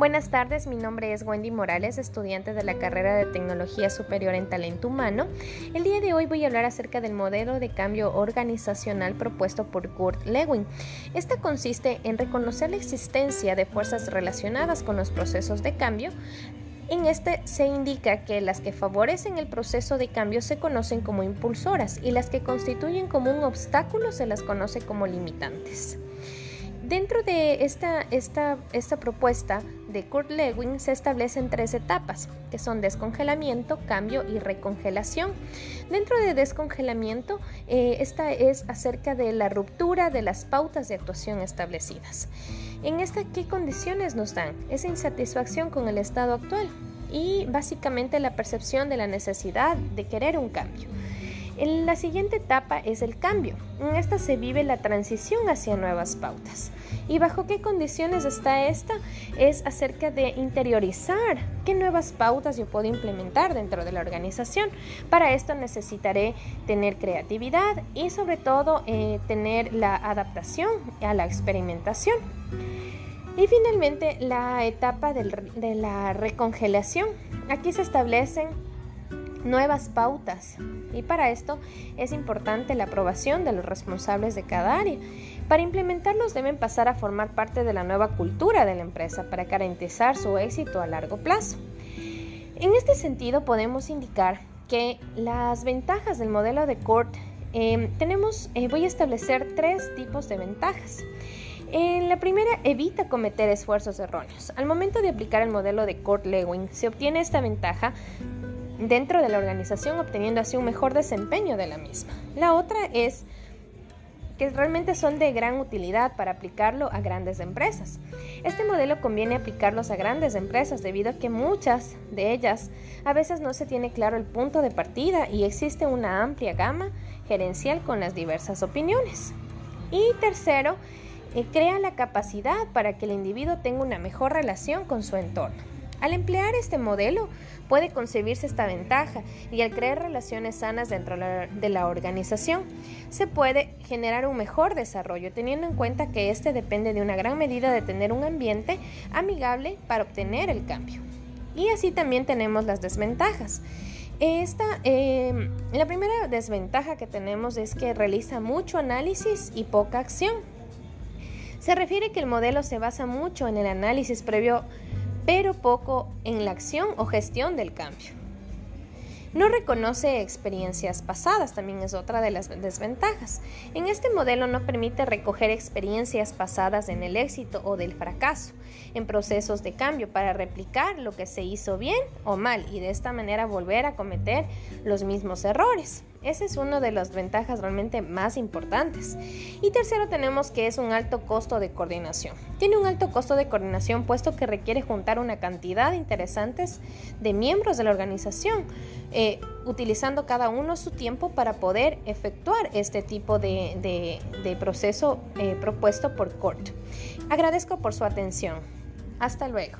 Buenas tardes, mi nombre es Wendy Morales, estudiante de la carrera de Tecnología Superior en Talento Humano. El día de hoy voy a hablar acerca del modelo de cambio organizacional propuesto por Kurt Lewin. Esta consiste en reconocer la existencia de fuerzas relacionadas con los procesos de cambio, en este se indica que las que favorecen el proceso de cambio se conocen como impulsoras y las que constituyen como un obstáculo se las conoce como limitantes. Dentro de esta, esta, esta, propuesta de Kurt Lewin se establecen tres etapas, que son descongelamiento, cambio y recongelación. Dentro de descongelamiento, eh, esta es acerca de la ruptura de las pautas de actuación establecidas. En esta, ¿qué condiciones nos dan? Esa insatisfacción con el estado actual y básicamente la percepción de la necesidad de querer un cambio. En la siguiente etapa es el cambio. En esta se vive la transición hacia nuevas pautas. ¿Y bajo qué condiciones está esta? Es acerca de interiorizar qué nuevas pautas yo puedo implementar dentro de la organización. Para esto necesitaré tener creatividad y sobre todo eh, tener la adaptación a la experimentación. Y finalmente la etapa de la recongelación. Aquí se establecen nuevas pautas y para esto es importante la aprobación de los responsables de cada área. Para implementarlos deben pasar a formar parte de la nueva cultura de la empresa para garantizar su éxito a largo plazo. En este sentido podemos indicar que las ventajas del modelo de CORT eh, tenemos, eh, voy a establecer tres tipos de ventajas. En la primera, evita cometer esfuerzos erróneos. Al momento de aplicar el modelo de Kurt Lewin, se obtiene esta ventaja dentro de la organización obteniendo así un mejor desempeño de la misma. La otra es que realmente son de gran utilidad para aplicarlo a grandes empresas. Este modelo conviene aplicarlos a grandes empresas debido a que muchas de ellas a veces no se tiene claro el punto de partida y existe una amplia gama gerencial con las diversas opiniones. Y tercero, eh, crea la capacidad para que el individuo tenga una mejor relación con su entorno. Al emplear este modelo puede concebirse esta ventaja y al crear relaciones sanas dentro de la organización se puede generar un mejor desarrollo teniendo en cuenta que este depende de una gran medida de tener un ambiente amigable para obtener el cambio. Y así también tenemos las desventajas. Esta, em, la primera desventaja que tenemos es que realiza mucho análisis y poca acción. Se refiere que el modelo se basa mucho en el análisis previo pero poco en la acción o gestión del cambio. No reconoce experiencias pasadas, también es otra de las desventajas. En este modelo no permite recoger experiencias pasadas en el éxito o del fracaso en procesos de cambio para replicar lo que se hizo bien o mal y de esta manera volver a cometer los mismos errores. Esa es una de las ventajas realmente más importantes. Y tercero tenemos que es un alto costo de coordinación. Tiene un alto costo de coordinación puesto que requiere juntar una cantidad interesantes de miembros de la organización, eh, utilizando cada uno su tiempo para poder efectuar este tipo de, proceso eh, propuesto por CORT. Agradezco por su atención. Hasta luego.